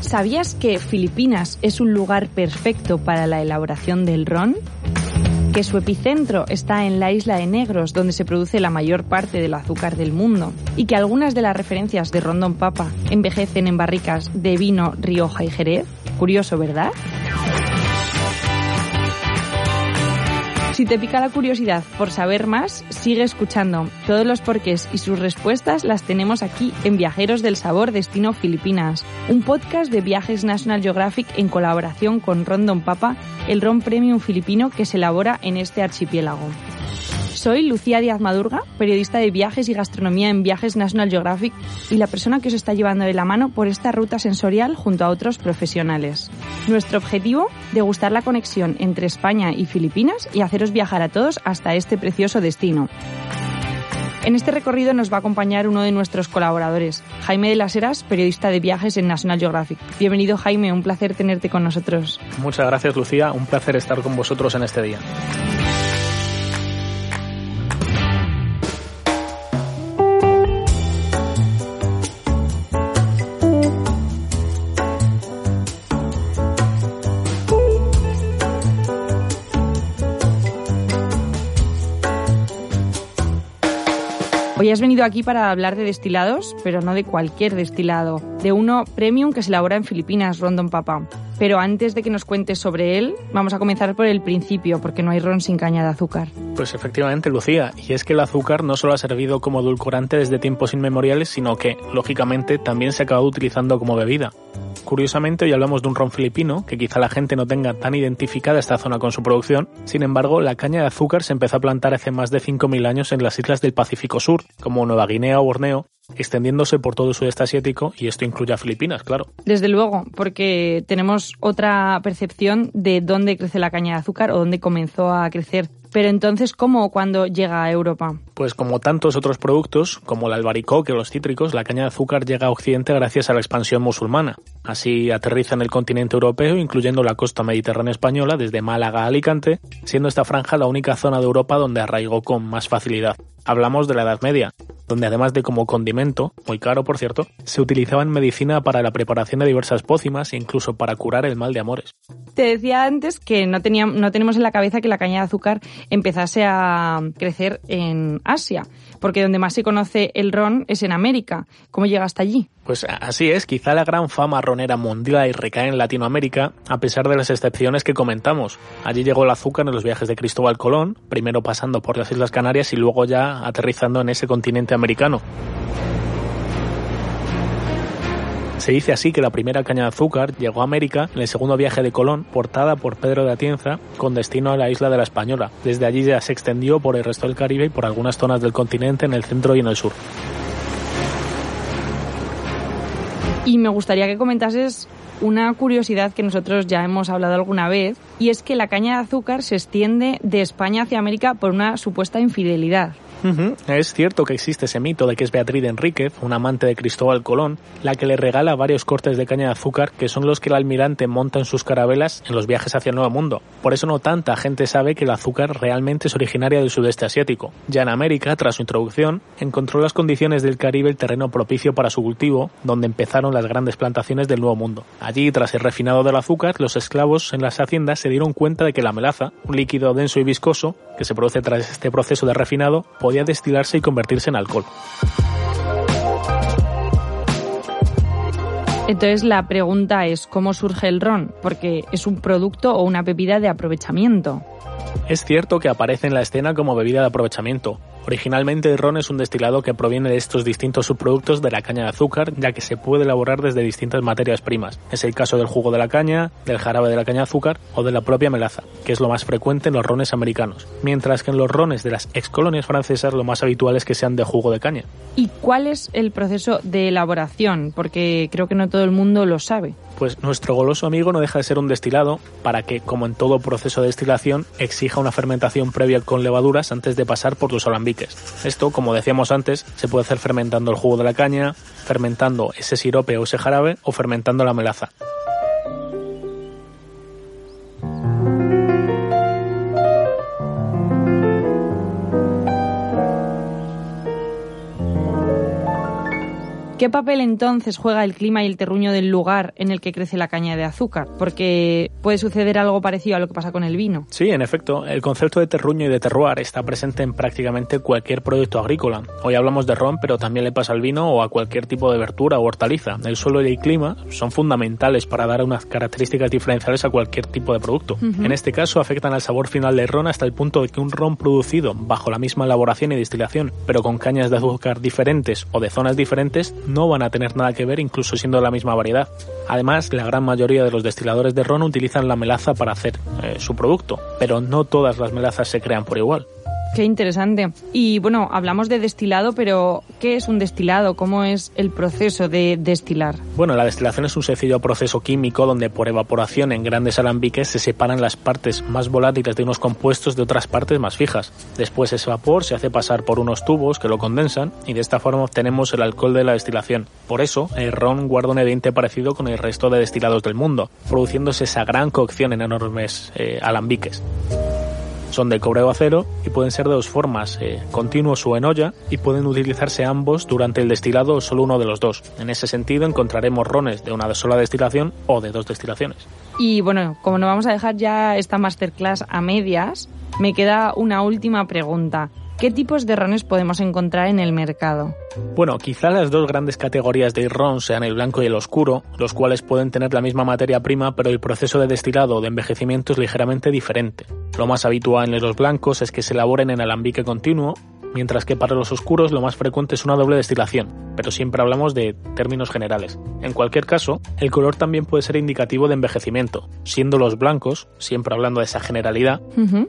¿Sabías que Filipinas es un lugar perfecto para la elaboración del ron? Que su epicentro está en la isla de Negros, donde se produce la mayor parte del azúcar del mundo, y que algunas de las referencias de Rondón Papa envejecen en barricas de vino, Rioja y Jerez. Curioso, ¿verdad? Si te pica la curiosidad por saber más, sigue escuchando. Todos los porqués y sus respuestas las tenemos aquí en Viajeros del Sabor Destino Filipinas, un podcast de Viajes National Geographic en colaboración con Rondon Papa, el ron premium filipino que se elabora en este archipiélago. Soy Lucía Díaz Madurga, periodista de viajes y gastronomía en Viajes National Geographic y la persona que os está llevando de la mano por esta ruta sensorial junto a otros profesionales. Nuestro objetivo, degustar la conexión entre España y Filipinas y haceros viajar a todos hasta este precioso destino. En este recorrido nos va a acompañar uno de nuestros colaboradores, Jaime de las Heras, periodista de viajes en National Geographic. Bienvenido Jaime, un placer tenerte con nosotros. Muchas gracias Lucía, un placer estar con vosotros en este día. Hoy has venido aquí para hablar de destilados, pero no de cualquier destilado, de uno premium que se elabora en Filipinas, Rondon Papa. Pero antes de que nos cuentes sobre él, vamos a comenzar por el principio, porque no hay ron sin caña de azúcar. Pues efectivamente, Lucía, y es que el azúcar no solo ha servido como edulcorante desde tiempos inmemoriales, sino que, lógicamente, también se ha acabado utilizando como bebida. Curiosamente, hoy hablamos de un ron filipino, que quizá la gente no tenga tan identificada esta zona con su producción. Sin embargo, la caña de azúcar se empezó a plantar hace más de 5.000 años en las islas del Pacífico Sur, como Nueva Guinea o Borneo, extendiéndose por todo el sudeste asiático y esto incluye a Filipinas, claro. Desde luego, porque tenemos otra percepción de dónde crece la caña de azúcar o dónde comenzó a crecer. Pero entonces, ¿cómo o cuándo llega a Europa? Pues como tantos otros productos, como el albaricoque o los cítricos, la caña de azúcar llega a Occidente gracias a la expansión musulmana. Así aterriza en el continente europeo, incluyendo la costa mediterránea española, desde Málaga a Alicante, siendo esta franja la única zona de Europa donde arraigó con más facilidad. Hablamos de la Edad Media, donde además de como condimento, muy caro por cierto, se utilizaba en medicina para la preparación de diversas pócimas e incluso para curar el mal de amores. Te decía antes que no, teníamos, no tenemos en la cabeza que la caña de azúcar empezase a crecer en Asia, porque donde más se conoce el ron es en América. ¿Cómo llega hasta allí? Pues así es, quizá la gran fama ronera mundial recae en Latinoamérica, a pesar de las excepciones que comentamos. Allí llegó el azúcar en los viajes de Cristóbal Colón, primero pasando por las Islas Canarias y luego ya aterrizando en ese continente americano. Se dice así que la primera caña de azúcar llegó a América en el segundo viaje de Colón, portada por Pedro de Atienza, con destino a la isla de la Española. Desde allí ya se extendió por el resto del Caribe y por algunas zonas del continente en el centro y en el sur. Y me gustaría que comentases una curiosidad que nosotros ya hemos hablado alguna vez, y es que la caña de azúcar se extiende de España hacia América por una supuesta infidelidad. Es cierto que existe ese mito de que es Beatriz Enríquez, una amante de Cristóbal Colón, la que le regala varios cortes de caña de azúcar que son los que el almirante monta en sus carabelas en los viajes hacia el Nuevo Mundo. Por eso no tanta gente sabe que el azúcar realmente es originaria del sudeste asiático. Ya en América, tras su introducción, encontró las condiciones del Caribe el terreno propicio para su cultivo, donde empezaron las grandes plantaciones del Nuevo Mundo. Allí, tras el refinado del azúcar, los esclavos en las haciendas se dieron cuenta de que la melaza, un líquido denso y viscoso, que se produce tras este proceso de refinado, podía destilarse y convertirse en alcohol. Entonces la pregunta es cómo surge el ron, porque es un producto o una bebida de aprovechamiento. Es cierto que aparece en la escena como bebida de aprovechamiento. Originalmente el ron es un destilado que proviene de estos distintos subproductos de la caña de azúcar, ya que se puede elaborar desde distintas materias primas. Es el caso del jugo de la caña, del jarabe de la caña de azúcar o de la propia melaza, que es lo más frecuente en los rones americanos, mientras que en los rones de las excolonias francesas lo más habitual es que sean de jugo de caña. ¿Y cuál es el proceso de elaboración? Porque creo que no todo el mundo lo sabe pues nuestro goloso amigo no deja de ser un destilado para que, como en todo proceso de destilación, exija una fermentación previa con levaduras antes de pasar por los alambiques. Esto, como decíamos antes, se puede hacer fermentando el jugo de la caña, fermentando ese sirope o ese jarabe o fermentando la melaza. ¿Qué papel entonces juega el clima y el terruño del lugar en el que crece la caña de azúcar? Porque puede suceder algo parecido a lo que pasa con el vino. Sí, en efecto, el concepto de terruño y de terroir está presente en prácticamente cualquier producto agrícola. Hoy hablamos de ron, pero también le pasa al vino o a cualquier tipo de verdura o hortaliza. El suelo y el clima son fundamentales para dar unas características diferenciales a cualquier tipo de producto. En este caso afectan al sabor final del ron hasta el punto de que un ron producido bajo la misma elaboración y destilación, pero con cañas de azúcar diferentes o de zonas diferentes, no van a tener nada que ver incluso siendo la misma variedad. Además, la gran mayoría de los destiladores de ron utilizan la melaza para hacer eh, su producto, pero no todas las melazas se crean por igual. Qué interesante. Y bueno, hablamos de destilado, pero ¿qué es un destilado? ¿Cómo es el proceso de destilar? Bueno, la destilación es un sencillo proceso químico donde por evaporación en grandes alambiques se separan las partes más volátiles de unos compuestos de otras partes más fijas. Después ese vapor se hace pasar por unos tubos que lo condensan y de esta forma obtenemos el alcohol de la destilación. Por eso, el ron guarda un evidente parecido con el resto de destilados del mundo, produciéndose esa gran cocción en enormes eh, alambiques. Son de cobre o acero y pueden ser de dos formas, eh, continuos o en olla, y pueden utilizarse ambos durante el destilado o solo uno de los dos. En ese sentido encontraremos rones de una sola destilación o de dos destilaciones. Y bueno, como no vamos a dejar ya esta masterclass a medias, me queda una última pregunta. ¿Qué tipos de rones podemos encontrar en el mercado? Bueno, quizá las dos grandes categorías de ron sean el blanco y el oscuro, los cuales pueden tener la misma materia prima, pero el proceso de destilado o de envejecimiento es ligeramente diferente. Lo más habitual en los blancos es que se elaboren en alambique continuo, mientras que para los oscuros lo más frecuente es una doble destilación, pero siempre hablamos de términos generales. En cualquier caso, el color también puede ser indicativo de envejecimiento, siendo los blancos, siempre hablando de esa generalidad,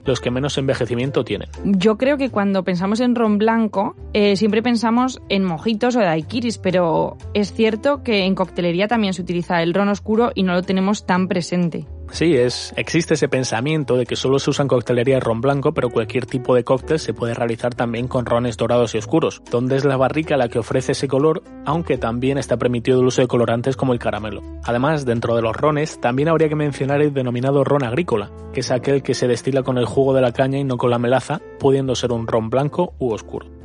los que menos envejecimiento tienen. Yo creo que cuando pensamos en ron blanco, eh, siempre pensamos en mojitos o daiquiris, pero es cierto que en coctelería también se utiliza el ron oscuro y no lo tenemos tan presente. Sí, es, existe ese pensamiento de que solo se usa en coctelería ron blanco, pero cualquier tipo de cóctel se puede realizar también con rones dorados y oscuros, donde es la barrica la que ofrece ese color, aunque también está permitido el uso de colorantes como el caramelo. Además, dentro de los rones, también habría que mencionar el denominado ron agrícola, que es aquel que se destila con el jugo de la caña y no con la melaza, pudiendo ser un ron blanco u oscuro.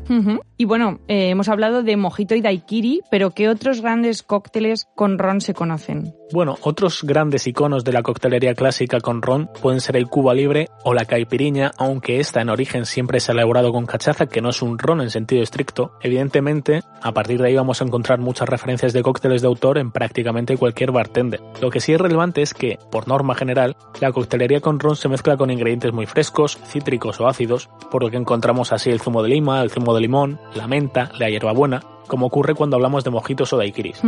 Y bueno, eh, hemos hablado de mojito y daiquiri, pero ¿qué otros grandes cócteles con ron se conocen? Bueno, otros grandes iconos de la coctelería clásica con ron pueden ser el Cuba Libre o la caipiriña, aunque esta en origen siempre se ha elaborado con cachaza, que no es un ron en sentido estricto. Evidentemente, a partir de ahí vamos a encontrar muchas referencias de cócteles de autor en prácticamente cualquier bartender. Lo que sí es relevante es que, por norma general, la coctelería con ron se mezcla con ingredientes muy frescos, cítricos o ácidos, por lo que encontramos así el zumo de lima, el zumo de limón, la menta, la hierbabuena, como ocurre cuando hablamos de mojitos o daiquiris.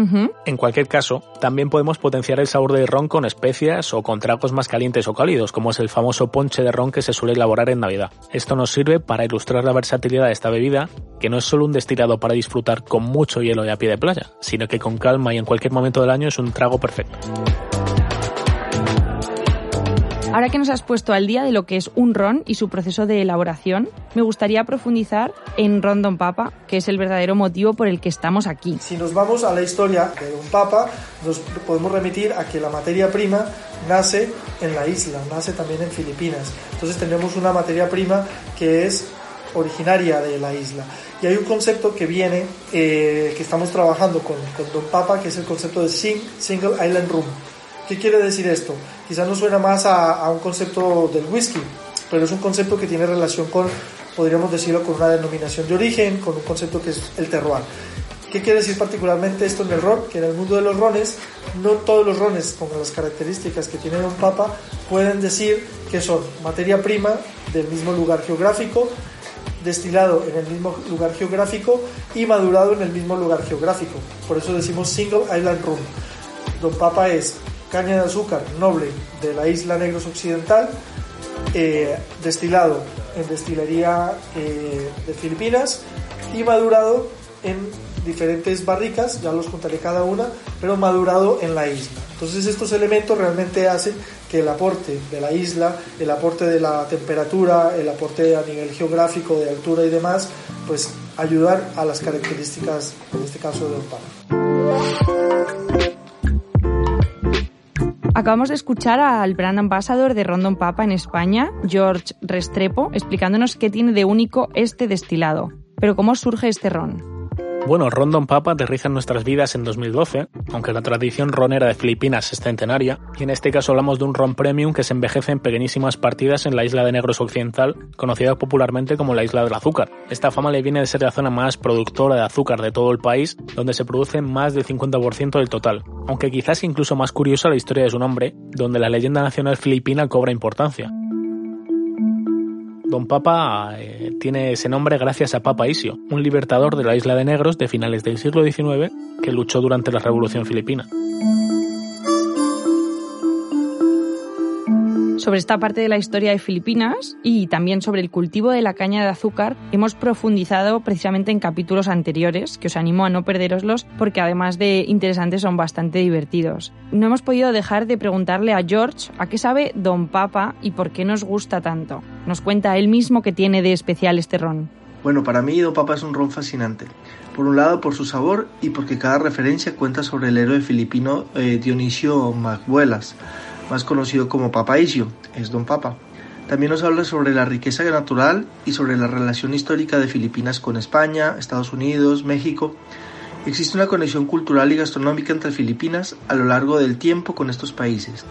En cualquier caso, también podemos potenciar el sabor del ron con especias o con tragos más calientes o cálidos, como es el famoso ponche de ron que se suele elaborar en Navidad. Esto nos sirve para ilustrar la versatilidad de esta bebida, que no es solo un destilado para disfrutar con mucho hielo y a pie de playa, sino que con calma y en cualquier momento del año es un trago perfecto. Ahora que nos has puesto al día de lo que es un ron y su proceso de elaboración, me gustaría profundizar en Ron Don Papa, que es el verdadero motivo por el que estamos aquí. Si nos vamos a la historia de Don Papa, nos podemos remitir a que la materia prima nace en la isla, nace también en Filipinas. Entonces tenemos una materia prima que es originaria de la isla. Y hay un concepto que viene, eh, que estamos trabajando con, con Don Papa, que es el concepto de Single Island Room ¿Qué quiere decir esto? Quizás no suena más a, un concepto del whisky, pero es un concepto que tiene relación con, podríamos decirlo, con una denominación de origen, con un concepto que es el terroir. ¿Qué quiere decir particularmente esto en el ron? Que en el mundo de los rones, no todos los rones con las características que tiene Don Papa pueden decir que son materia prima del mismo lugar geográfico, destilado en el mismo lugar geográfico y madurado en el mismo lugar geográfico. Por eso decimos single island rum. Don Papa es caña de azúcar noble de la isla Negros Occidental, eh, destilado en destilería eh, de Filipinas y madurado en diferentes barricas, ya los contaré cada una, pero madurado en la isla. Entonces estos elementos realmente hacen que el aporte de la isla, el aporte de la temperatura, el aporte a nivel geográfico, de altura y demás, pues ayudar a las características, en este caso de Don Acabamos de escuchar al brand ambassador de Rondon Papa en España, George Restrepo, explicándonos qué tiene de único este destilado. Pero ¿cómo surge este ron? Bueno, Rondon Papa aterriza en nuestras vidas en 2012, aunque la tradición ronera de Filipinas es centenaria, y en este caso hablamos de un ron premium que se envejece en pequeñísimas partidas en la isla de Negros Occidental, conocida popularmente como la isla del azúcar. Esta fama le viene de ser la zona más productora de azúcar de todo el país, donde se produce más del 50% del total, aunque quizás incluso más curiosa la historia de su nombre, donde la leyenda nacional filipina cobra importancia. Don Papa eh, tiene ese nombre gracias a Papa Isio, un libertador de la isla de Negros de finales del siglo XIX que luchó durante la Revolución Filipina. Sobre esta parte de la historia de Filipinas y también sobre el cultivo de la caña de azúcar hemos profundizado precisamente en capítulos anteriores, que os animo a no perderoslos porque además de interesantes son bastante divertidos. No hemos podido dejar de preguntarle a George a qué sabe Don Papa y por qué nos gusta tanto. Nos cuenta él mismo que tiene de especial este ron. Bueno, para mí Don Papa es un ron fascinante. Por un lado por su sabor y porque cada referencia cuenta sobre el héroe filipino eh, Dionisio Magbuelas más conocido como Papa Isio, es Don Papa. También nos habla sobre la riqueza natural y sobre la relación histórica de Filipinas con España, Estados Unidos, México. Existe una conexión cultural y gastronómica entre Filipinas a lo largo del tiempo con estos países.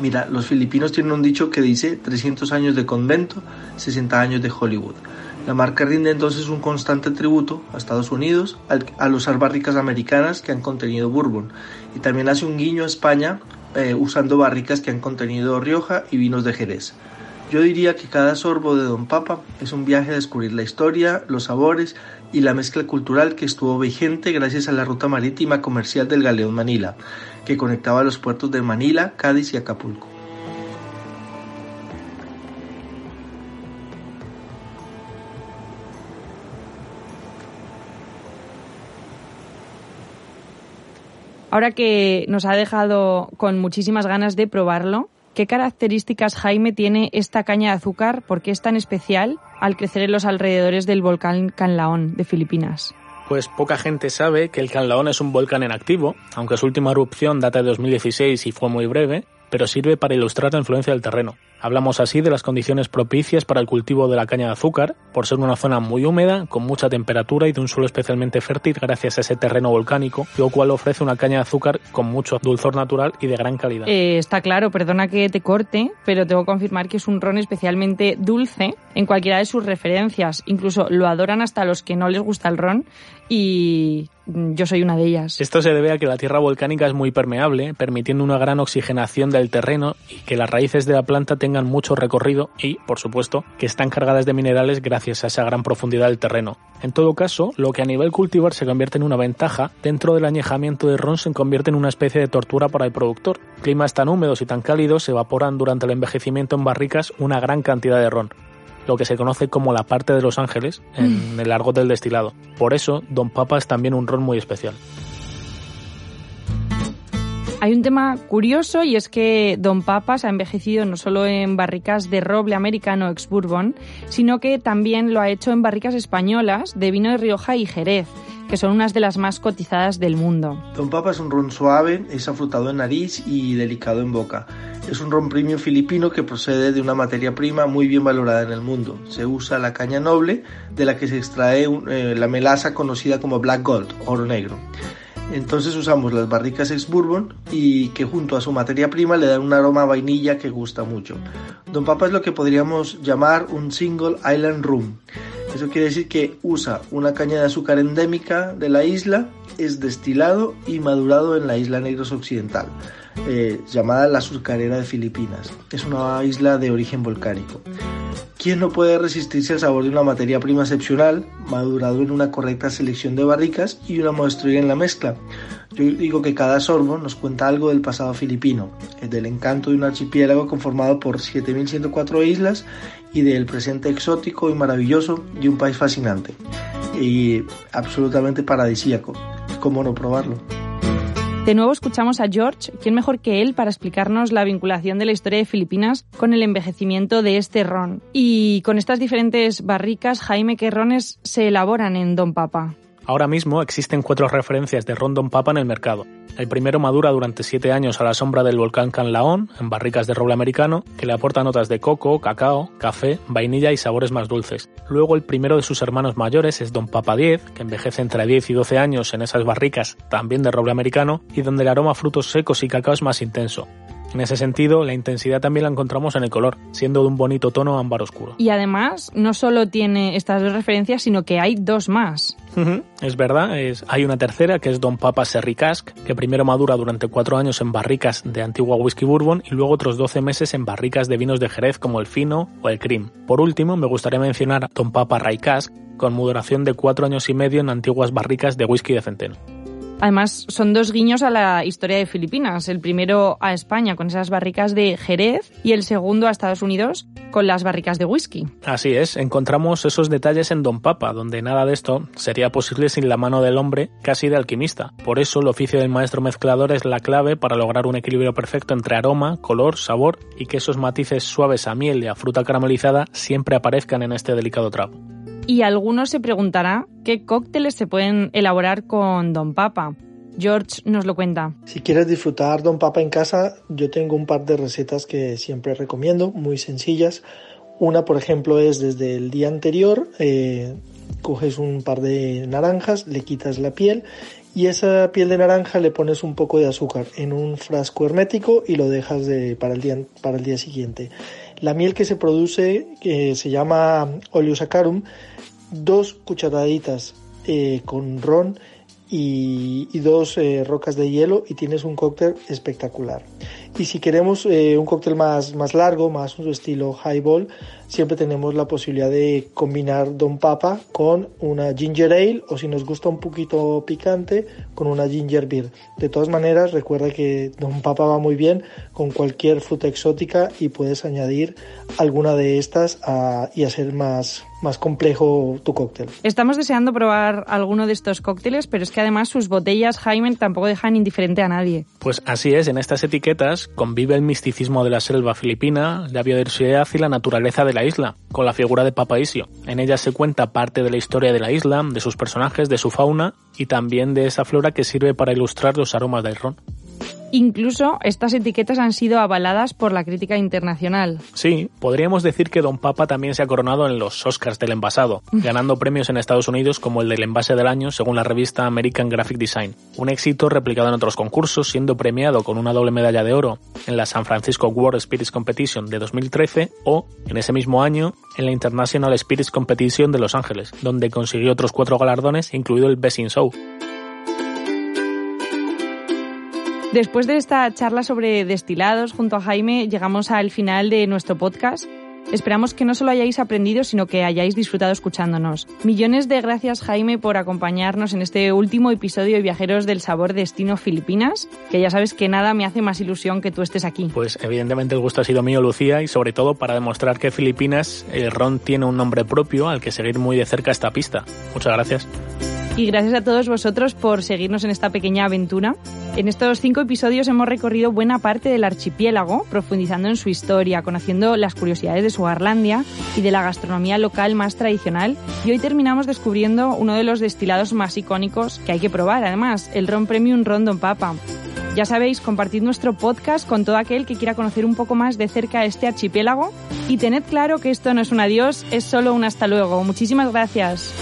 Mira, los filipinos tienen un dicho que dice 300 años de convento, 60 años de Hollywood. La marca rinde entonces un constante tributo a Estados Unidos, a los barricas americanas que han contenido bourbon, y también hace un guiño a España eh, usando barricas que han contenido Rioja y vinos de Jerez. Yo diría que cada sorbo de Don Papa es un viaje a descubrir la historia, los sabores y la mezcla cultural que estuvo vigente gracias a la ruta marítima comercial del Galeón Manila, que conectaba los puertos de Manila, Cádiz y Acapulco. Ahora que nos ha dejado con muchísimas ganas de probarlo, ¿qué características, Jaime, tiene esta caña de azúcar? ¿Por qué es tan especial al crecer en los alrededores del volcán Canlaón de Filipinas? Pues poca gente sabe que el Canlaón es un volcán en activo, aunque su última erupción data de 2016 y fue muy breve, pero sirve para ilustrar la influencia del terreno. Hablamos así de las condiciones propicias para el cultivo de la caña de azúcar, por ser una zona muy húmeda, con mucha temperatura y de un suelo especialmente fértil gracias a ese terreno volcánico, lo cual ofrece una caña de azúcar con mucho dulzor natural y de gran calidad. Eh, está claro, perdona que te corte, pero tengo que confirmar que es un ron especialmente dulce en cualquiera de sus referencias. Incluso lo adoran hasta los que no les gusta el ron y yo soy una de ellas. Esto se debe a que la tierra volcánica es muy permeable, permitiendo una gran oxigenación del terreno y que las raíces de la planta tengan mucho recorrido y, por supuesto, que están cargadas de minerales gracias a esa gran profundidad del terreno. En todo caso, lo que a nivel cultivar se convierte en una ventaja, dentro del añejamiento de ron se convierte en una especie de tortura para el productor. Climas tan húmedos y tan cálidos se evaporan durante el envejecimiento en barricas una gran cantidad de ron lo que se conoce como la parte de los ángeles en mm. el argot del destilado. Por eso, Don Papa es también un ron muy especial. Hay un tema curioso y es que Don Papa se ha envejecido no solo en barricas de roble americano ex bourbon, sino que también lo ha hecho en barricas españolas de vino de Rioja y Jerez que son unas de las más cotizadas del mundo. Don Papa es un ron suave, es afrutado en nariz y delicado en boca. Es un ron premium filipino que procede de una materia prima muy bien valorada en el mundo. Se usa la caña noble, de la que se extrae eh, la melaza conocida como black gold, oro negro. Entonces usamos las barricas ex bourbon y que junto a su materia prima le dan un aroma a vainilla que gusta mucho. Don Papa es lo que podríamos llamar un single island rum Eso quiere decir que usa una caña de azúcar endémica de la isla, es destilado y madurado en la isla Negros Occidental, eh, llamada la Surcarera de Filipinas. Es una isla de origen volcánico. ¿Quién no puede resistirse al sabor de una materia prima excepcional, madurado en una correcta selección de barricas y una maestría en la mezcla? Yo digo que cada sorbo nos cuenta algo del pasado filipino, del encanto de un archipiélago conformado por 7.104 islas y del presente exótico y maravilloso de un país fascinante y absolutamente paradisíaco. ¿Cómo no probarlo? De nuevo escuchamos a George, ¿quién mejor que él para explicarnos la vinculación de la historia de Filipinas con el envejecimiento de este ron? Y con estas diferentes barricas, Jaime, ¿qué rones se elaboran en Don Papa? Ahora mismo existen cuatro referencias de Rondon Papa en el mercado. El primero madura durante siete años a la sombra del volcán Canlaón, en barricas de roble americano, que le aporta notas de coco, cacao, café, vainilla y sabores más dulces. Luego el primero de sus hermanos mayores es Don Papa 10, que envejece entre 10 y 12 años en esas barricas, también de roble americano, y donde el aroma a frutos secos y cacao es más intenso. En ese sentido, la intensidad también la encontramos en el color, siendo de un bonito tono ámbar oscuro. Y además, no solo tiene estas dos referencias, sino que hay dos más. es verdad, es, hay una tercera que es Don Papa Serry Cask, que primero madura durante cuatro años en barricas de antigua whisky bourbon y luego otros 12 meses en barricas de vinos de Jerez como el fino o el cream. Por último, me gustaría mencionar Don Papa Rye Cask, con moderación de cuatro años y medio en antiguas barricas de whisky de centeno. Además, son dos guiños a la historia de Filipinas. El primero a España con esas barricas de Jerez y el segundo a Estados Unidos con las barricas de whisky. Así es, encontramos esos detalles en Don Papa, donde nada de esto sería posible sin la mano del hombre casi de alquimista. Por eso el oficio del maestro mezclador es la clave para lograr un equilibrio perfecto entre aroma, color, sabor y que esos matices suaves a miel y a fruta caramelizada siempre aparezcan en este delicado trago. Y algunos se preguntará qué cócteles se pueden elaborar con Don Papa. George nos lo cuenta. Si quieres disfrutar Don Papa en casa, yo tengo un par de recetas que siempre recomiendo, muy sencillas. Una, por ejemplo, es desde el día anterior, eh, coges un par de naranjas, le quitas la piel y esa piel de naranja le pones un poco de azúcar en un frasco hermético y lo dejas de, para, el día, para el día siguiente. La miel que se produce, que se llama oleosacarum, dos cucharaditas eh, con ron y, dos eh, rocas de hielo y tienes un cóctel espectacular. Y si queremos eh, un cóctel más, más largo, más un estilo highball, siempre tenemos la posibilidad de combinar Don Papa con una ginger ale o si nos gusta un poquito picante, con una ginger beer. De todas maneras, recuerda que Don Papa va muy bien con cualquier fruta exótica y puedes añadir alguna de estas y hacer más, más complejo tu cóctel. Estamos deseando probar alguno de estos cócteles, pero es que además sus botellas, Jaime, tampoco dejan indiferente a nadie. Pues así es, en estas etiquetas convive el misticismo de la selva filipina, la biodiversidad y la naturaleza de la isla, con la figura de Papaisio. En ella se cuenta parte de la historia de la isla, de sus personajes, de su fauna y también de esa flora que sirve para ilustrar los aromas del ron. Incluso estas etiquetas han sido avaladas por la crítica internacional. Sí, podríamos decir que Don Papa también se ha coronado en los Oscars del envasado, ganando premios en Estados Unidos como el del envase del año según la revista American Graphic Design. Un éxito replicado en otros concursos, siendo premiado con una doble medalla de oro en la San Francisco World Spirits Competition de 2013 o, en ese mismo año, en la International Spirits Competition de Los Ángeles, donde consiguió otros cuatro galardones, incluido el Best in Show. Después de esta charla sobre destilados junto a Jaime, llegamos al final de nuestro podcast. Esperamos que no solo hayáis aprendido, sino que hayáis disfrutado escuchándonos. Millones de gracias, Jaime, por acompañarnos en este último episodio de Viajeros del Sabor Destino Filipinas, que ya sabes que nada me hace más ilusión que tú estés aquí. Pues evidentemente el gusto ha sido mío, Lucía, y sobre todo para demostrar que Filipinas, el ron tiene un nombre propio al que seguir muy de cerca esta pista. Muchas gracias. Y gracias a todos vosotros por seguirnos en esta pequeña aventura. En estos cinco episodios hemos recorrido buena parte del archipiélago, profundizando en su historia, conociendo las curiosidades de su Garlandia y de la gastronomía local más tradicional. Y hoy terminamos descubriendo uno de los destilados más icónicos que hay que probar, además, el Ron Premium Rondon Papa. Ya sabéis, compartid nuestro podcast con todo aquel que quiera conocer un poco más de cerca este archipiélago y tened claro que esto no es un adiós, es solo un hasta luego. Muchísimas gracias.